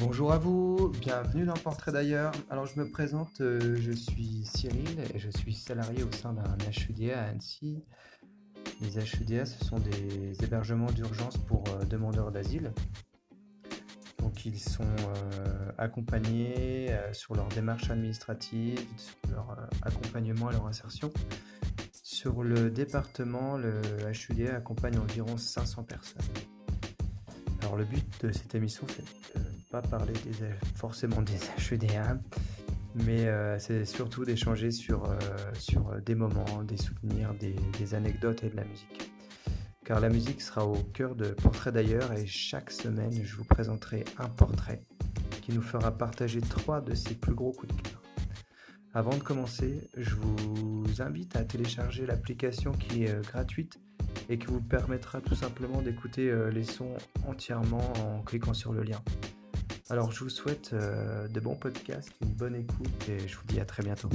Bonjour à vous, bienvenue dans Portrait d'ailleurs. Alors je me présente, euh, je suis Cyril et je suis salarié au sein d'un HUDA à Annecy. Les HUDA, ce sont des hébergements d'urgence pour euh, demandeurs d'asile. Donc ils sont euh, accompagnés sur leur démarche administrative, sur leur accompagnement et leur insertion. Sur le département, le HUDA accompagne environ 500 personnes. Alors le but de cette émission, c'est pas parler des, forcément des HEDA, mais euh, c'est surtout d'échanger sur, euh, sur des moments, des souvenirs, des, anecdotes et de la musique. Car la musique sera au cœur de Portrait d'ailleurs et chaque semaine je vous présenterai un portrait qui nous fera partager trois de ses plus gros coups de cœur. Avant de commencer, je vous invite à télécharger l'application qui est euh, gratuite et qui vous permettra tout simplement d'écouter les sons entièrement en cliquant sur le lien. Alors je vous souhaite euh, de bons podcasts, une bonne écoute et je vous dis à très bientôt.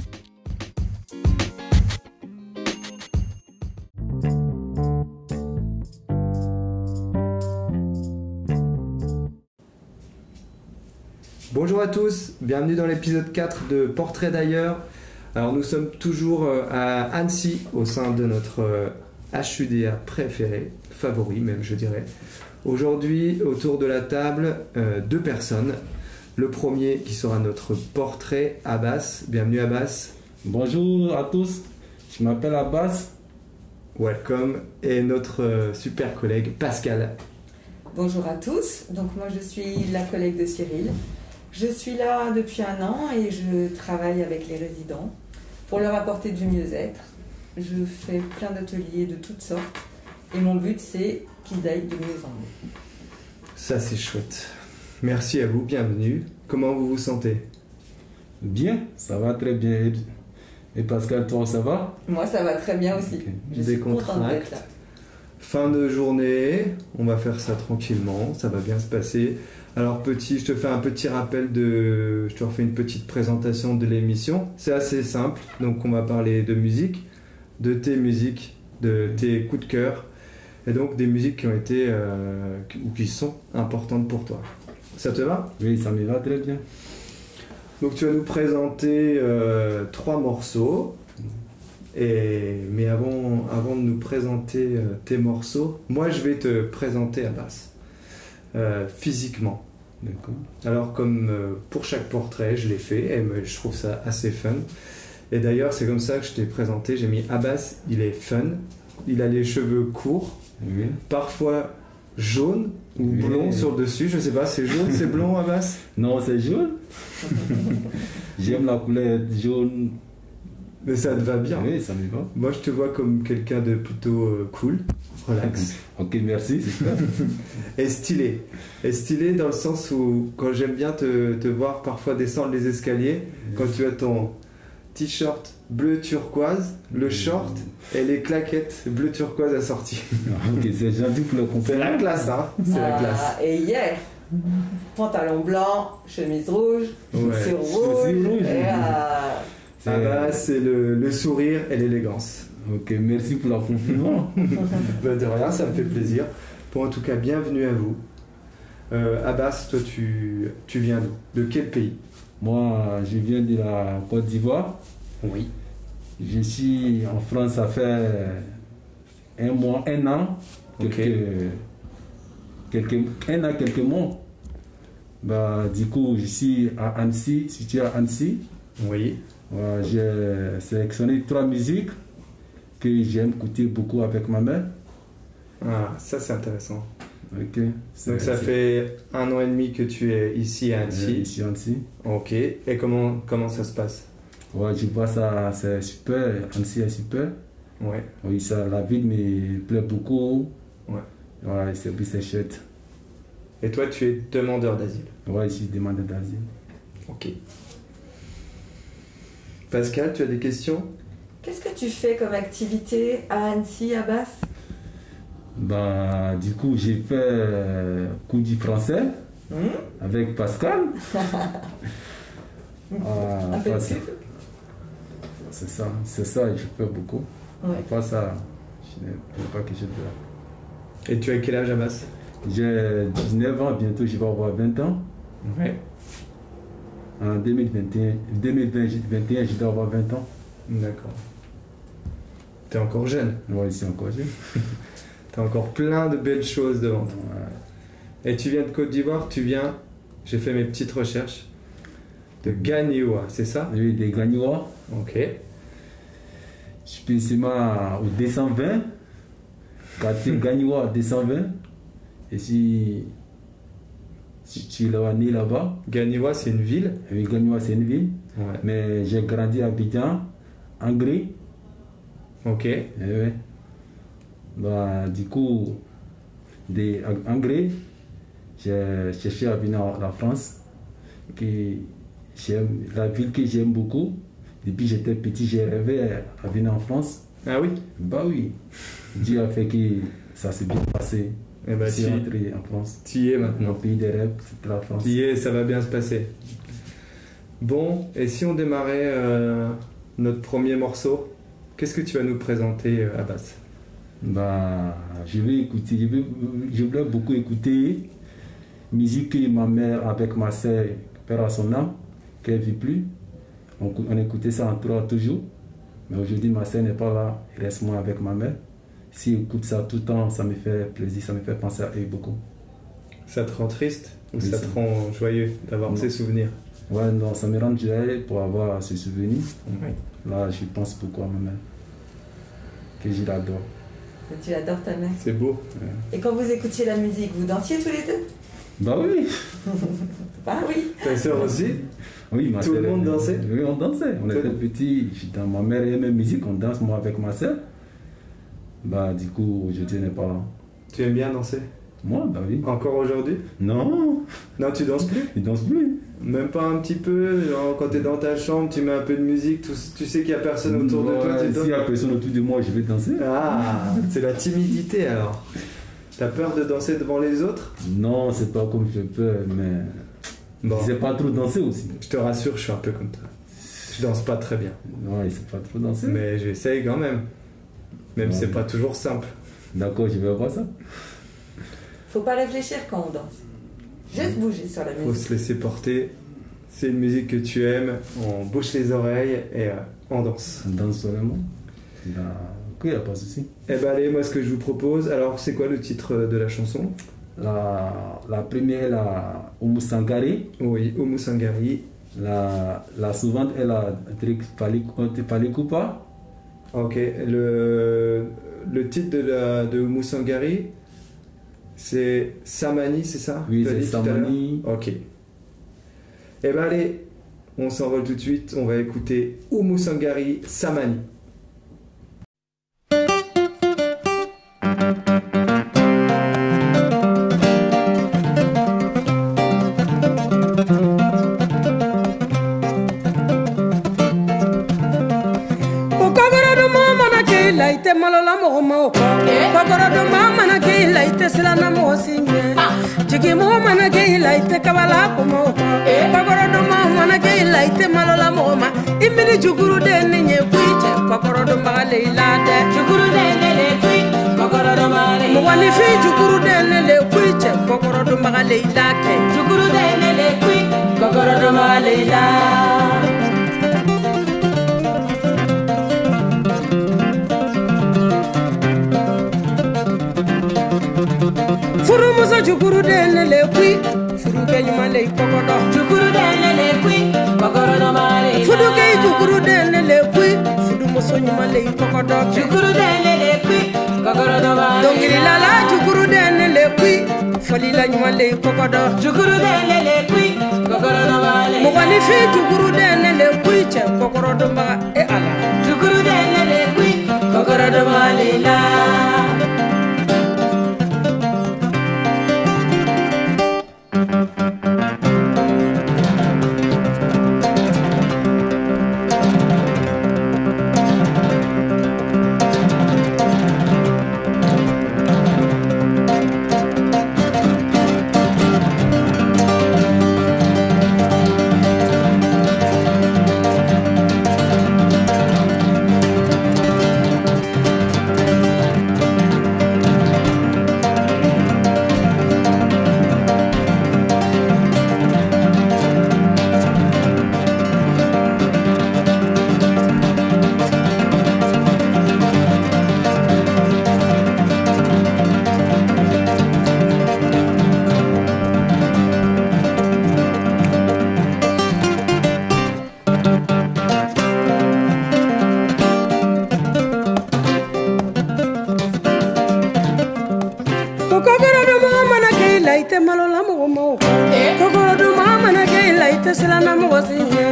Bonjour à tous, bienvenue dans l'épisode 4 de Portrait d'ailleurs. Alors nous sommes toujours euh, à Annecy au sein de notre HUDA euh, préféré, favori même je dirais. Aujourd'hui, autour de la table, euh, deux personnes. Le premier qui sera notre portrait, Abbas. Bienvenue Abbas. Bonjour à tous, je m'appelle Abbas. Welcome. Et notre euh, super collègue Pascal. Bonjour à tous, donc moi je suis la collègue de Cyril. Je suis là depuis un an et je travaille avec les résidents pour leur apporter du mieux-être. Je fais plein d'ateliers de toutes sortes et mon but c'est qu'ils aillent de mieux en mieux. Ça, c'est chouette. Merci à vous, bienvenue. Comment vous vous sentez? Bien, ça va très bien. Et Pascal, toi, ça va? Moi, ça va très bien aussi. Je suis Fin de journée, on va faire ça tranquillement, ça va bien se passer. Alors petit, je te fais un petit rappel de, je te refais une petite présentation de l'émission. C'est assez simple, donc on va parler de musique, de tes musiques, de tes coups de cœur, et donc des musiques qui ont été euh, ou qui sont importantes pour toi. Ça te va? Oui, ça me va très bien. Donc tu vas nous présenter euh, trois morceaux. Et, mais avant, avant de nous présenter euh, tes morceaux, moi je vais te présenter basse, physiquement. D'accord. Alors comme pour chaque portrait, je l'ai fait et je trouve ça assez fun. Et d'ailleurs, c'est comme ça que je t'ai présenté. J'ai mis Abbas, il est fun, il a les cheveux courts, Parfois jaune ou blond sur le dessus, je sais pas, c'est jaune, c'est blond à Non, c'est jaune. J'aime la couleur jaune. Mais ça te va bien. Oui, ça me va. Moi, je te vois comme quelqu'un de plutôt euh, cool, relax. ok, merci, Et stylé. Et stylé dans le sens où, quand j'aime bien te, te, voir parfois descendre les escaliers, quand tu as ton t-shirt bleu turquoise, le short et les claquettes bleu turquoise assorties. Ok, c'est le C'est la classe, hein C'est la ah, classe. Et hier, pantalon blanc, chemise rouge, ouais. rouge. Et ah bah, c'est le, sourire et l'élégance. Ok, merci pour la compliment. Bah, de rien, ça me fait plaisir. Pour en tout cas, bienvenue à vous. Euh, Abbas, toi, tu, tu viens d'où De quel pays? Moi, je viens de la Côte d'Ivoire. Oui. Je suis en France, ça fait un mois, un an, quelques, un an, quelques mois. Bah, du coup, je suis à Annecy, situé à Annecy. Oui. J'ai sélectionné trois musiques que j'aime écouter beaucoup avec ma mère. Ah, ça c'est intéressant. Ok. Donc ça fait un an et demi que tu es ici à Annecy. ici à Annecy. Ok. Et comment, comment ça se passe? Ouais, je vois ça, c'est super. Annecy est super. Ouais. Oui, ça, la ville me plaît beaucoup. Ouais. Ouais, c'est chouette. Et toi, tu es demandeur d'asile? Ouais, je suis demandeur d'asile. Ok. Pascal, tu as des questions? Qu'est-ce que tu fais comme activité à Annecy, à Basse Bah, du coup, j'ai fait euh, coup du français hmm? avec Pascal. ah, c'est ça, c'est ça, je fais beaucoup. Ouais. Pas ça, je n'ai pas quelque chose de Et tu as quel âge, Abbas? J'ai 19 ans, bientôt je vais avoir 20 ans. Ouais. En 2021, 2021, je dois avoir 20 ans. D'accord. T'es encore jeune? Ouais, c'est encore jeune. T'as encore plein de belles choses devant toi. Et tu viens de Côte d'Ivoire, tu viens, j'ai fait mes petites recherches, de Gagnoa, c'est ça? Oui, des Gagnois. Ok. Je suis spécialement au 220. Quartier Gagnois 220. Et si, si tu es né là-bas, Gagnoa, c'est une ville? Oui, Gagnois c'est une ville. Ouais. Mais j'ai grandi à Abidjan, en Gré. Ok. Eh ouais. Bah, du coup, des, en Gré, j'ai cherché à venir en la France. Que j'aime, la ville que j'aime beaucoup. Depuis que j'étais petit, j'ai rêvé à venir en France. Ah oui? Bah oui. Dieu a fait que ça s'est bien passé. Eh ben, suis tu, rentré en France. tu y es Mon maintenant. pays de rêve, c'était la France. Tu y es, ça va bien se passer. Bon, et si on démarrait euh, notre premier morceau, qu'est-ce que tu vas nous présenter, euh, Abbas? Bah, je vais écouter, je, vais, je voulais beaucoup écouter musique que ma mère avec ma soeur, père à son âme, qu'elle ne vit plus. On, cou- on écoutait ça en trois toujours. Mais aujourd'hui, ma soeur n'est pas là, il reste moi avec ma mère. Si écoute ça tout le temps, ça me fait plaisir, ça me fait penser à eux beaucoup. Ça te rend triste ou Oui, ça ça- te rend joyeux d'avoir ces souvenirs? Ouais, non, ça me rend joyeux pour avoir ce souvenir. Oui. Là, je pense beaucoup à ma mère, que je l'adore. Tu adores ta mère. C'est beau. Et quand vous écoutiez la musique, vous dansiez tous les deux? Bah oui, Bah oui. Ta sœur aussi? Oui, ma Tout le monde dansait Oui, on dansait. On Tout- était petits, dans ma mère aimait la musique, on danse moi avec ma soeur. Bah du coup, elle n'est pas là. Tu aimes bien danser? Moi, bah oui. Encore aujourd'hui? Non, Non, tu danses plus? Il danse plus. Même pas un petit peu genre, Quand t'es dans ta chambre, tu mets un peu de musique, tu, tu sais qu'il y a personne autour de toi, Ouais, tu danses S'il y a personne autour de moi, je vais danser. Ah, c'est la timidité alors. T'as peur de danser devant les autres? Non, c'est pas comme je peux, mais Bon, je sais pas trop danser aussi. je te rassure, je suis un peu comme toi. Je danse pas très bien, Ouais, il sait pas trop danser. mais j'essaye quand même. Même si Ouais. c'est pas toujours simple. D'accord, je vais voir ça. Faut pas réfléchir quand on danse. Juste bouger sur la Faut musique. se laisser porter. C'est une musique que tu aimes, on bouche les oreilles et euh, on danse. On danse seulement. Bah, ok, il n'y a pas de souci. Eh ben allez, moi ce que je vous propose, alors c'est quoi le titre de la chanson? La, la première, la Oumou Sankari. Oui, Oumou Sangari. La, la suivante est la Trik Palikupa. Ok, le, le titre de, la, de c'est Samani, c'est ça Oui, c'est Samani. Ok. Eh ben allez, on s'envole tout de suite, on va écouter Oumou Sangari, Samani. Kabala kɔma o kɔ kɔkɔrɔdoma mana kɛ i la i tɛ malola mɔgɔ ma i mini juguruden ni ɲɛ kuyi cɛ kɔkɔrɔdonbaga le i la dɛ mɔgɔnifin juguruden ne le kuyi cɛ kɔkɔrɔdonbaga le i la kɛ kɔkɔrɔdonbaga le i la furumuso juguruden ne le kuyi ke nyuma le jukuru dele le kwi kokoro no male fudu ke jukuru dele le kwi fudu moso nyuma le koko do jukuru dele le kwi kokoro no male dongiri la la jukuru dele le kwi foli la nyuma le koko do jukuru dele le kwi kokoro no male mo fi jukuru dele le kwi che kokoro do mba jukuru dele le kwi kokoro do male la kokoro duma mana kɛ i la i tɛ malola mɔgɔ ma o kokoro duma mana kɛ i la i tɛ siranna mɔgɔ si ɲɛ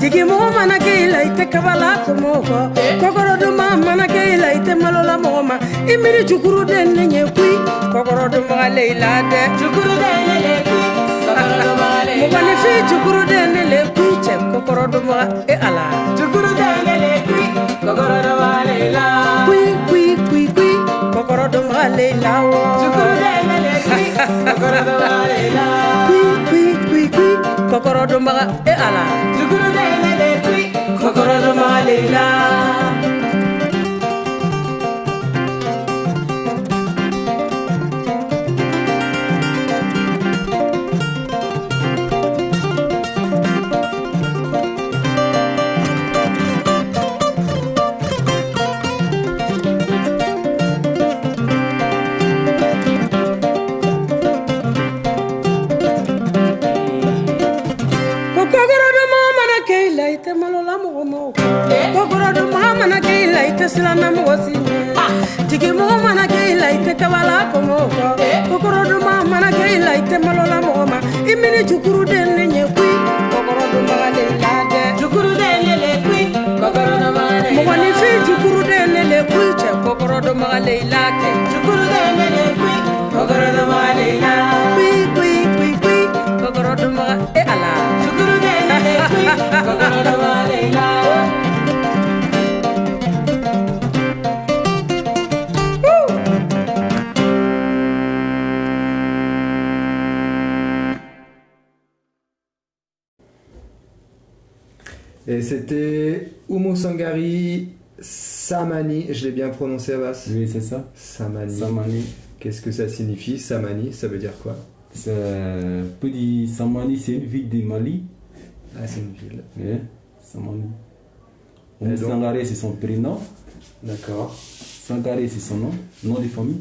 jigi mɔgɔ mana kɛ i la i tɛ kabala tɔmɔ o kɔ kokoro duma mana kɛ i la i tɛ malola mɔgɔ ma. I miiri jukuru den ne ɲɛ kui. Kokoro dumaga le i la dɛ jukuru den ne le kui. Kokoro dumaga le i la mɔgɔnifin jukuru den ne le kui cɛ kokoro dumaga e ala. Jukuru den Okorodo Malela. Kokorodo Malela. Kokorodo Malela. C'était Oumo Sangari Samani, je l'ai bien prononcé à basse. Oui, c'est ça. Samani. Samani. Qu'est-ce que ça signifie Samani, ça veut dire quoi? Dire Samani, c'est une ville du Mali. Ah, c'est une ville. Oui, Samani. Sangaré, c'est son prénom. D'accord. Sangaré, c'est son nom, nom de famille.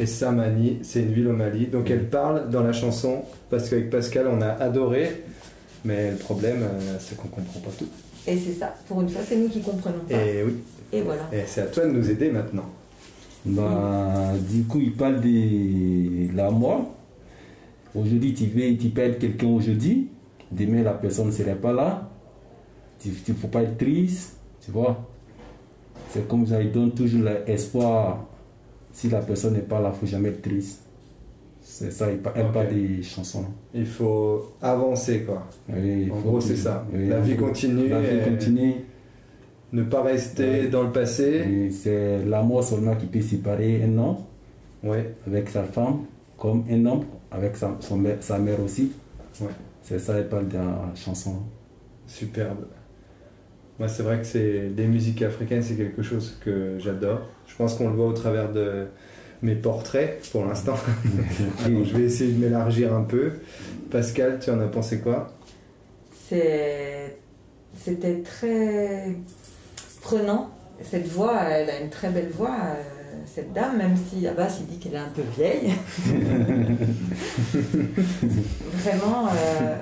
Et Samani, c'est une ville au Mali. Donc elle parle dans la chanson, parce qu'avec Pascal, on a adoré, mais le problème, euh, c'est qu'on comprend pas tout. Et c'est ça, pour une fois, c'est nous qui comprenons pas. Et oui, Et voilà. et c'est à toi de nous aider maintenant. Bah, du coup, il parle de la mort. Aujourd'hui, tu veux, tu perds quelqu'un aujourd'hui. Demain, la personne ne serait pas là. Il ne faut pas être triste, tu vois. C'est comme ça, il donne toujours l'espoir. Si la personne n'est pas là, il ne faut jamais être triste. C'est ça, il parle Ok. pas des chansons. Il faut avancer, quoi. Oui, il En gros, c'est ça. oui, La vie continue La vie continue. Ne pas rester dans le passé. C'est la mort seulement qui peut séparer un homme avec sa femme, comme un homme avec sa, son sa mère aussi. C'est ça, elle parle de la chanson. superbe. Moi, c'est vrai que c'est les musiques africaines, c'est quelque chose que j'adore. Je pense qu'on le voit au travers de mes portraits pour l'instant. Je vais essayer de m'élargir un peu. Pascal, tu en as pensé quoi? C'était très prenant. Cette voix, elle a une très belle voix, euh, cette dame, même si Abbas il dit qu'elle est un peu vieille. Vraiment, euh,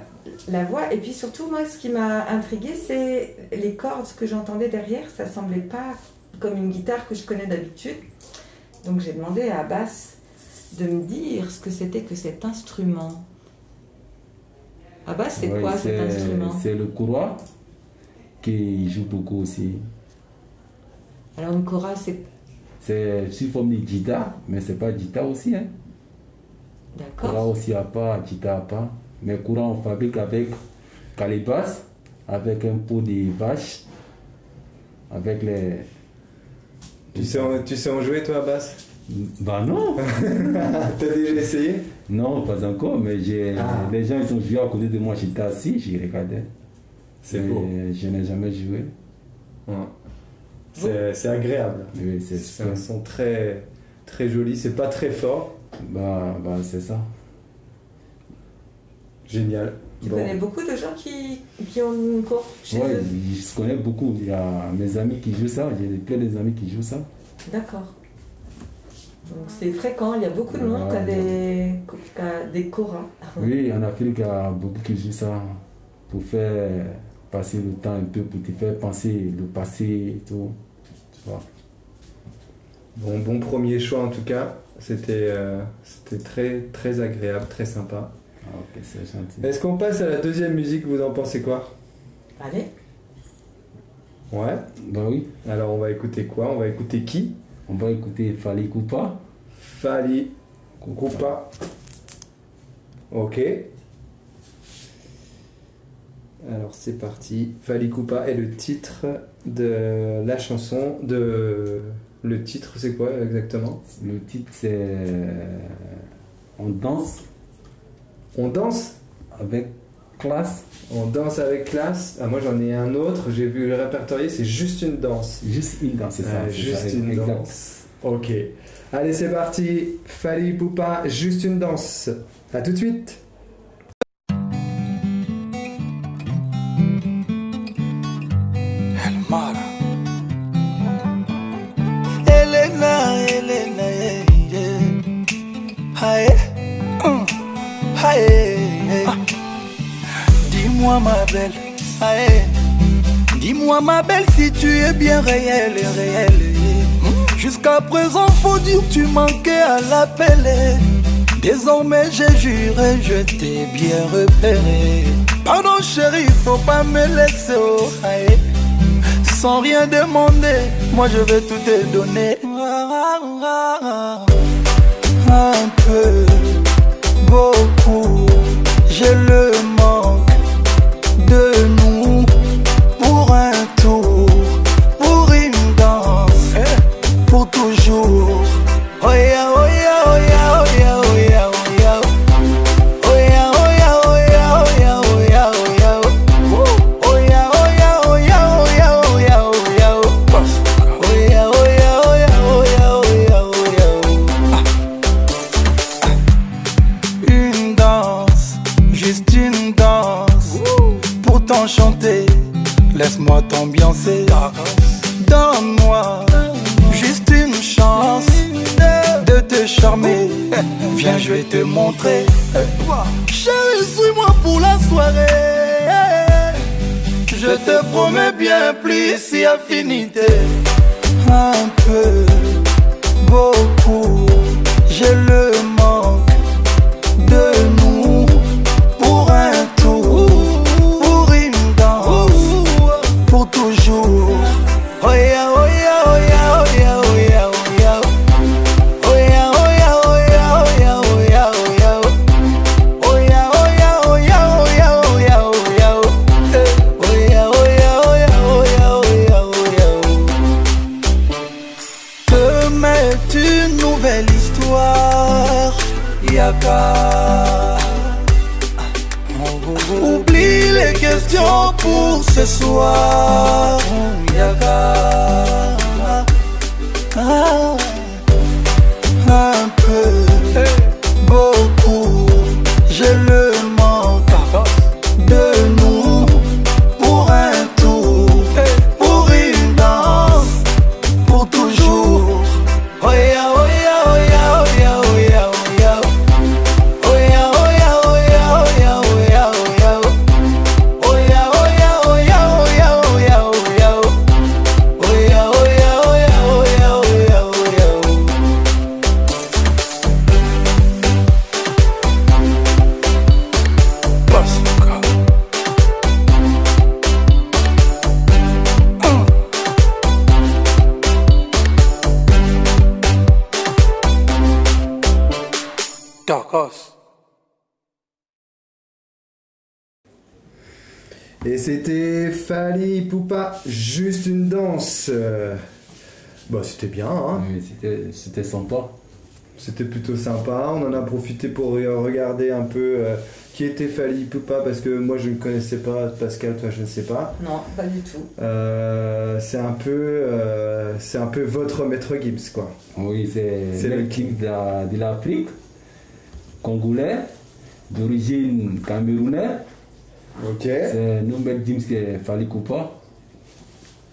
la voix. Et puis surtout, moi, ce qui m'a intriguée, c'est les cordes que j'entendais derrière. Ça semblait pas comme une guitare que je connais d'habitude. Donc j'ai demandé à Abbas de me dire ce que c'était que cet instrument. Abbas, c'est quoi cet instrument? C'est le courroie qui joue beaucoup aussi. Alors une chorale, c'est C'est sous forme de guitare, mais c'est pas guitare aussi. Hein. D'accord. aussi à part, guitare à part. Mais courant, on fabrique avec calebasse, avec un pot de vache, avec les. Tu sais, en, tu sais en jouer, toi, Abbas Bah non T'as déjà essayé? Non, pas encore, mais j'ai Ah. les gens ils ont joué à côté de moi, j'étais assis, j'y regardais. C'est beau. Je n'ai jamais joué. Ouais. C'est c'est agréable. Oui, c'est un son très, très joli. C'est pas très fort. Bah, bah c'est ça. Génial. Tu Bon. connais beaucoup de gens qui, qui ont une chez Ouais, eux je connais beaucoup. Il y a mes amis qui jouent ça, j'ai plein d'amis qui jouent ça. D'accord. Donc c'est fréquent, il y a beaucoup de monde qui a des, qui a des choras. Oui, en Afrique, il y a beaucoup qui jouent ça pour faire passer le temps un peu, pour te faire penser le passé et tout. Tu vois. Bon, bon premier choix en tout cas. C'était euh, c'était très, très agréable, très sympa. Ah, ok, c'est gentil. Est-ce qu'on passe à la deuxième musique Vous en pensez quoi? Allez, Ouais. Bah oui, Alors on va écouter quoi? On va écouter qui? On va écouter Fali Koupa. Fali Koupa. Ok. Alors c'est parti. Fali Koupa est le titre de la chanson de. Le titre c'est quoi exactement? Le titre c'est euh, On danse On danse avec classe, On danse avec classe. Ah, moi j'en ai un autre, j'ai vu le répertorié, c'est juste une danse. juste une danse, c'est ça. Euh, juste ça, une exact. danse. Ok. Allez, c'est parti. Fali Poupa, juste une danse. À tout de suite. Dis-moi ma belle, aïe. Dis-moi ma belle si tu es bien réelle, réelle. Jusqu'à présent, faut dire tu manquais à l'appel. Désormais, j'ai juré, je t'ai bien repéré. Pardon, chérie, faut pas me laisser, oh, aïe. Sans rien demander, moi je vais tout te donner. Un peu, beaucoup, j'ai le c'était Fali Poupa, juste une danse. Euh, Bah, c'était bien, hein. Oui, c'était- C'était sympa. C'était plutôt sympa. On en a profité pour re- regarder un peu euh, qui était Fali Poupa parce que moi je ne connaissais pas. Pascal, toi je ne sais pas. non, pas du tout. Euh, c'est un peu, euh, c'est un peu votre maître Gibbs quoi. Oui, c'est C'est le la- de l'Afrique, congolais, d'origine camerounaise. Ok. C'est Nobel James qui est Fali Koupa.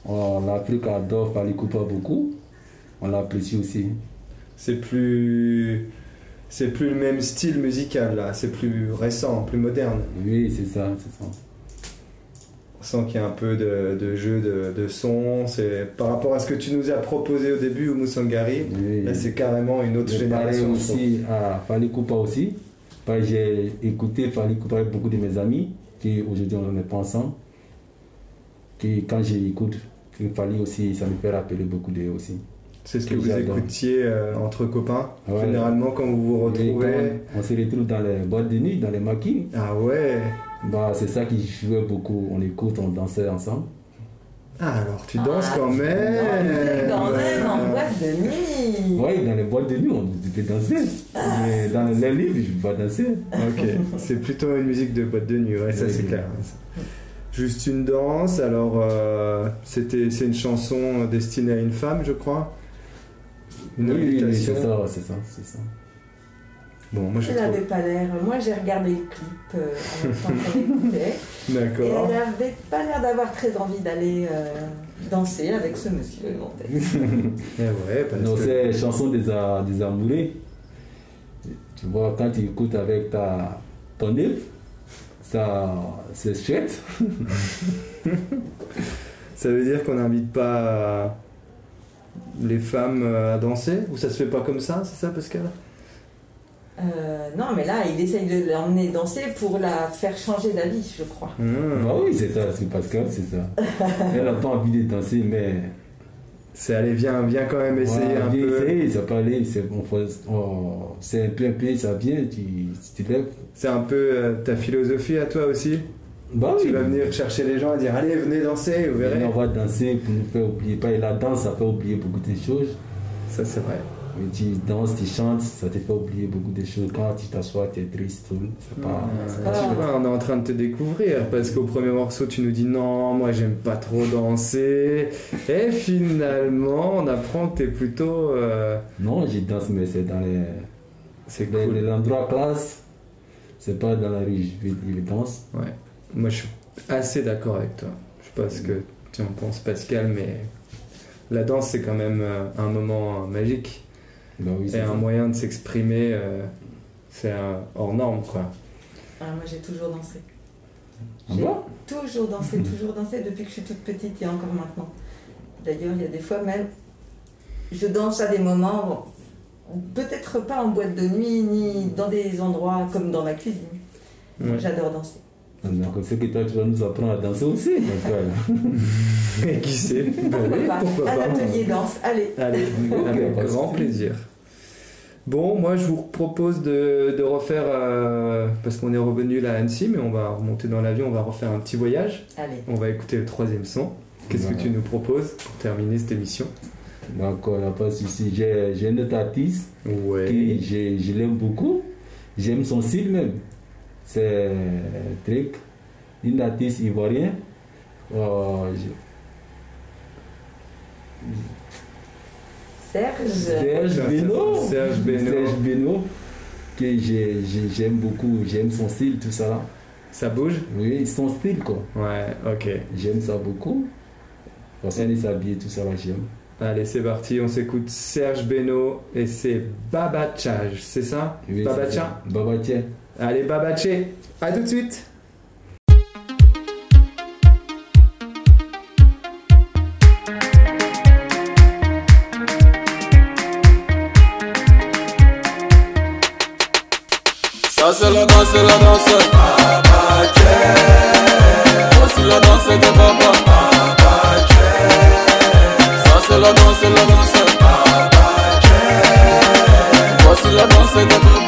Oh, L'Afrique adore Fali Koupa beaucoup. On l'apprécie aussi. C'est plus, c'est plus le même style musical là. C'est plus récent, plus moderne. Oui, c'est ça, c'est ça. On sent qu'il y a un peu de, de jeu de, de son. C'est par rapport à ce que tu nous as proposé au début, Oumou Sangari. Oui. Là, c'est carrément une autre génération. aussi à Fali Koupa aussi. J'ai écouté Fali Koupa avec beaucoup de mes amis, qui aujourd'hui on n'est pas ensemble. Qui, quand j'écoute Fali aussi, ça me fait rappeler beaucoup d'eux aussi. C'est ce que Que vous écoutiez euh, entre copains. Ouais. Généralement, quand vous vous retrouvez. on se retrouve dans les boîtes de nuit, dans les maquis. Ah ouais. Bah, c'est ça qui jouait beaucoup. On écoute, on dansait ensemble. Ah, alors tu danses Ah, quand même. Dans un en boîte de nuit. Oui, dans les boîtes de nuit, on peut danser. Mais dans les livres, je ne peux pas danser. Ok, c'est plutôt une musique de boîte de nuit, ouais, ça Oui, c'est oui. clair. Juste une danse, alors euh, c'était, c'est une chanson destinée à une femme, je crois. Une Oui, oui, c'est ça, c'est ça, c'est ça. Bon, moi je Elle n'avait pas l'air. Moi, j'ai regardé le clip euh, en même temps qu'on écoutait. Et D'accord. elle n'avait pas l'air d'avoir très envie d'aller euh, danser avec ce monsieur tête. Eh ouais, parce Non, que- c'est chanson des, des amoureux. Tu vois, quand tu écoutes avec ta, ton ça, c'est chouette. Ça veut dire qu'on n'invite pas euh, les femmes à danser? Ou ça se fait pas comme ça, c'est ça Pascal? Euh, non, mais là, il essaye de l'emmener danser pour la faire changer d'avis, je crois. Hmm. Bah oui, c'est ça, c'est Pascal, c'est ça. Elle n'a pas envie de danser, mais. C'est allez, viens, viens quand même essayer Voilà, un viens peu. essayer, ça peut aller, c'est un peu, un peu, ça vient, tu, tu te lèves. C'est un peu euh, ta philosophie à toi aussi? Bah Tu oui. vas venir chercher les gens et dire allez, venez danser, vous verrez. on va danser pour nous faire oublier. Pas, et la danse, ça fait oublier beaucoup de choses. Ça c'est vrai. Mais tu danses, tu chantes, ça te fait oublier beaucoup de choses. Quand tu t'assois, tu es triste, tout. C'est pas. Tu vois, on est en train de te découvrir parce qu'au premier morceau tu nous dis non, moi j'aime pas trop danser. Et finalement on apprend que t'es plutôt. euh, Non, je danse, mais c'est dans les. C'est cool. les- L'endroit classe, c'est pas dans la rue, je, je danse. Ouais. Moi je suis assez d'accord avec toi. Je sais pas ce que tu en penses Pascal, mais la danse c'est quand même euh, un moment magique Bah oui, c'est un ça. moyen de s'exprimer. euh, c'est un hors norme quoi. Ah, moi, j'ai toujours dansé. Ah J'ai bon toujours dansé, toujours dansé depuis que je suis toute petite et encore maintenant. D'ailleurs, il y a des fois même, je danse à des moments, peut-être pas en boîte de nuit, ni dans des endroits comme dans ma cuisine. Ouais. J'adore danser. Donc, c'est que toi, tu vas nous apprendre à danser aussi. donc, voilà. Et qui sait? Pourquoi oui, pas pourquoi Un pas. atelier danse, allez. Allez, avec pas de grand plaisir. Bon, moi je vous propose de, de refaire, euh, parce qu'on est revenu là à Annecy, mais on va remonter dans l'avion, on va refaire un petit voyage. Allez. On va écouter le troisième son. Qu'est-ce que tu nous proposes pour terminer cette émission? A pas de souci. J'ai j'ai un autre artiste Ouais. qui je, je l'aime beaucoup. J'aime son style même. C'est Trick, une artiste ivoirienne. Euh, je- Serge. Serge Beno. Serge Beno. Serge Beno, que j'ai- j'ai- j'aime beaucoup. J'aime son style, tout ça là. Ça bouge? Oui, son style quoi. Ouais, ok. J'aime ça beaucoup. Façon de s'habiller, tout ça là, j'aime. Allez, c'est parti, on s'écoute Serge Beno et c'est Babachage, c'est ça? Oui, c'est Babacha ça. Babacha. Allez, Babaché À tout de suite. Ça c'est la danse, c'est la danse. Baba Voici la danse de Baba. Baba Ça c'est la danse, c'est la danse. Baba Voici la danse de Baba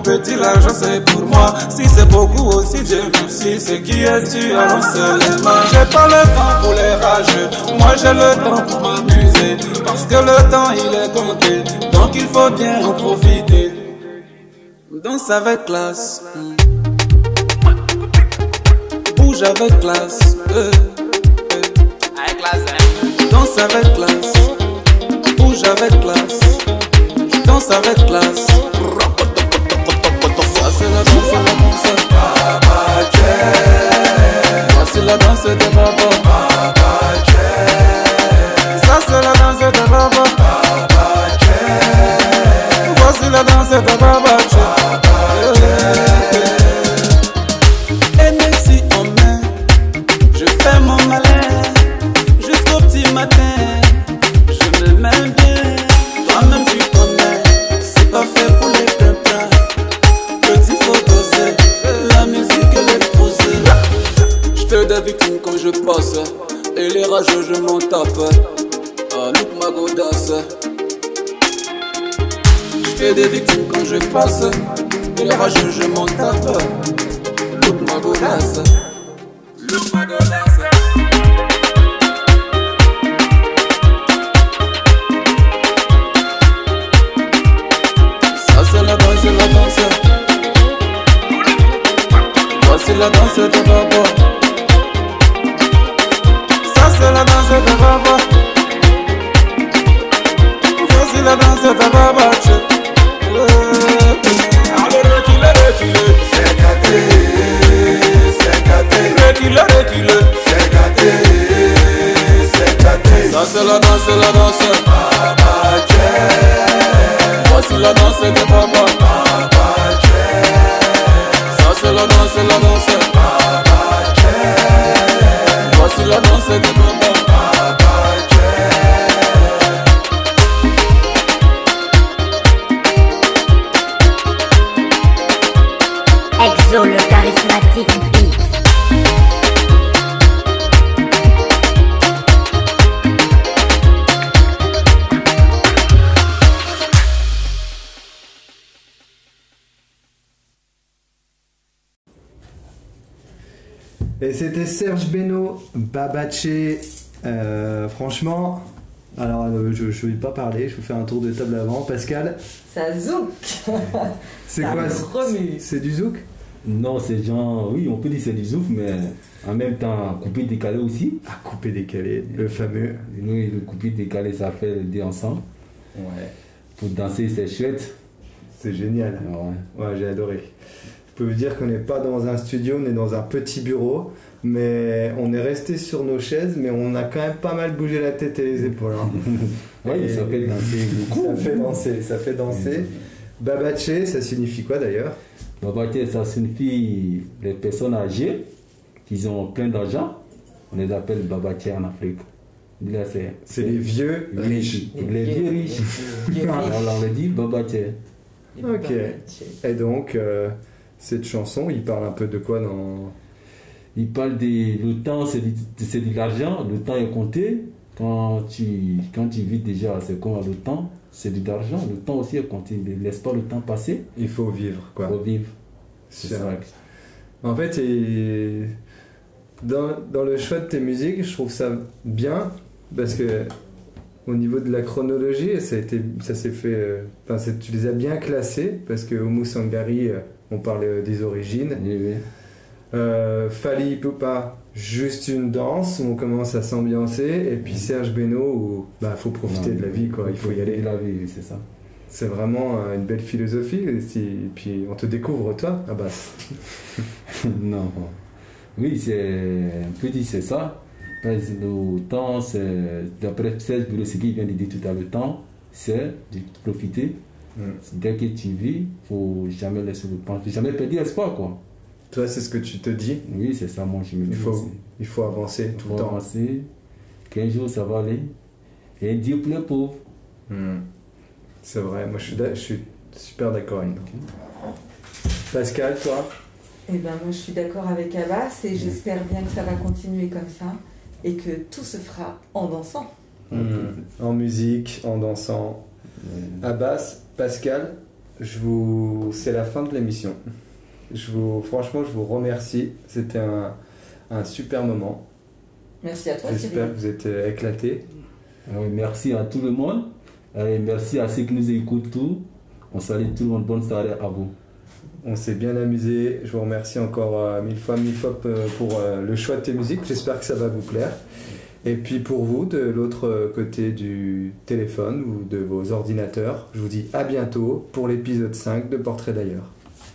mon petit l'argent c'est pour moi. Si c'est beaucoup aussi, Dieu merci, c'est qui es-tu allons les mains. J'ai pas le temps pour les rageux, moi j'ai le temps pour m'amuser. Parce que le temps il est compté, donc il faut bien en profiter. Danse avec classe, bouge avec classe. euh, euh. Danse avec classe, bouge avec classe, danse avec classe. danse, la danse, la danse. Papa J. Ça c'est la danse de papa. Papa J. Ça c'est la danse de papa. Papa J. Voici la danse de papa J. Papa J. rageux je m'en tape. Ah, look ma godasse. Je fais des victimes quand je passe, et les rageux je m'en tape. Look ma godasse. Gâté. Ça c'est Serge Beno, Babaché. Euh, franchement, alors euh, je ne vais pas parler, je vais faire un tour de table avant. Pascal, Ça zouk c'est quoi c'est- du zouk? Non, c'est genre, oui, on peut dire c'est du zouf, mais en même temps, coupé décalé aussi. À couper décalé, le fameux. Nous, le coupé décalé, ça fait le deux ensemble. Ouais, Pour danser, c'est chouette. c'est génial. Ouais. Ouais, j'ai adoré. Je peux vous dire qu'on n'est pas dans un studio, on est dans un petit bureau, mais on est resté sur nos chaises, mais on a quand même pas mal bougé la tête et les épaules. hein. Et- ça fait danser beaucoup. Ça fait danser, ça fait danser. Babaché, ça signifie quoi d'ailleurs? Babaté, ça signifie les personnes âgées qui ont plein d'argent. On les appelle babaté en Afrique. Là, c'est C'est les vieux riches. Les vieux riches. Alors, on le dit babaté. Ok. Et donc, euh, cette chanson, il parle un peu de quoi dans. Il parle de le temps, c'est de, l'argent, le temps est compté. Quand tu, quand tu vis déjà, c'est comme le temps, c'est de l'argent, le temps aussi est compté. Ne laisse pas le temps passer Il faut vivre, quoi. pour vivre. C'est ça. vrai. En fait, et dans, dans le choix de tes musiques, je trouve ça bien parce que au niveau de la chronologie, ça, a été, ça s'est fait. euh, Enfin, tu les as bien classés parce que Homo Sangari, euh, on parle euh, des origines. Oui, oui. Euh, Fali Poupa, juste une danse où on commence à s'ambiancer. Et puis Serge Beno, où bah, faut profiter Non, de la vie, quoi. Il faut y aller. de la vie, c'est ça. C'est vraiment euh, une belle philosophie. Et puis on te découvre, toi, ah bah, non. Oui, c'est un peu dit, c'est ça. Parce que le temps, c'est, d'après Serge qu'il vient de dire tout à l'heure, le temps, c'est de profiter. Mm. Dès que tu vis, faut jamais laisser le temps, faut jamais perdre espoir, quoi. Toi, c'est ce que tu te dis? Oui, c'est ça, moi, je me Il dis faut, aussi. il faut avancer tout faut le temps. avancer. Qu'un jour, ça va aller? Et Dieu pour les pauvres. Hmm. C'est vrai, moi je suis, je suis super d'accord avec toi. Pascal, toi? Eh ben, moi, je suis d'accord avec Abbas et j'espère bien que ça va continuer comme ça et que tout se fera en dansant. En musique, en dansant. Abbas, Pascal, je vous... c'est la fin de l'émission. Je vous... Franchement, je vous remercie. C'était un, un super moment. Merci à toi, J'espère que vous êtes euh, éclatés. Ah oui, merci à tout le monde. Et merci à ceux qui nous écoutent tout. On salue tout le monde. Bonne soirée à vous. On s'est bien amusé. Je vous remercie encore euh, mille fois, mille fois euh, pour euh, le choix de tes musiques. J'espère que ça va vous plaire. Et puis pour vous, de l'autre côté du téléphone ou de vos ordinateurs, je vous dis à bientôt pour l'épisode 5 de Portrait d'ailleurs.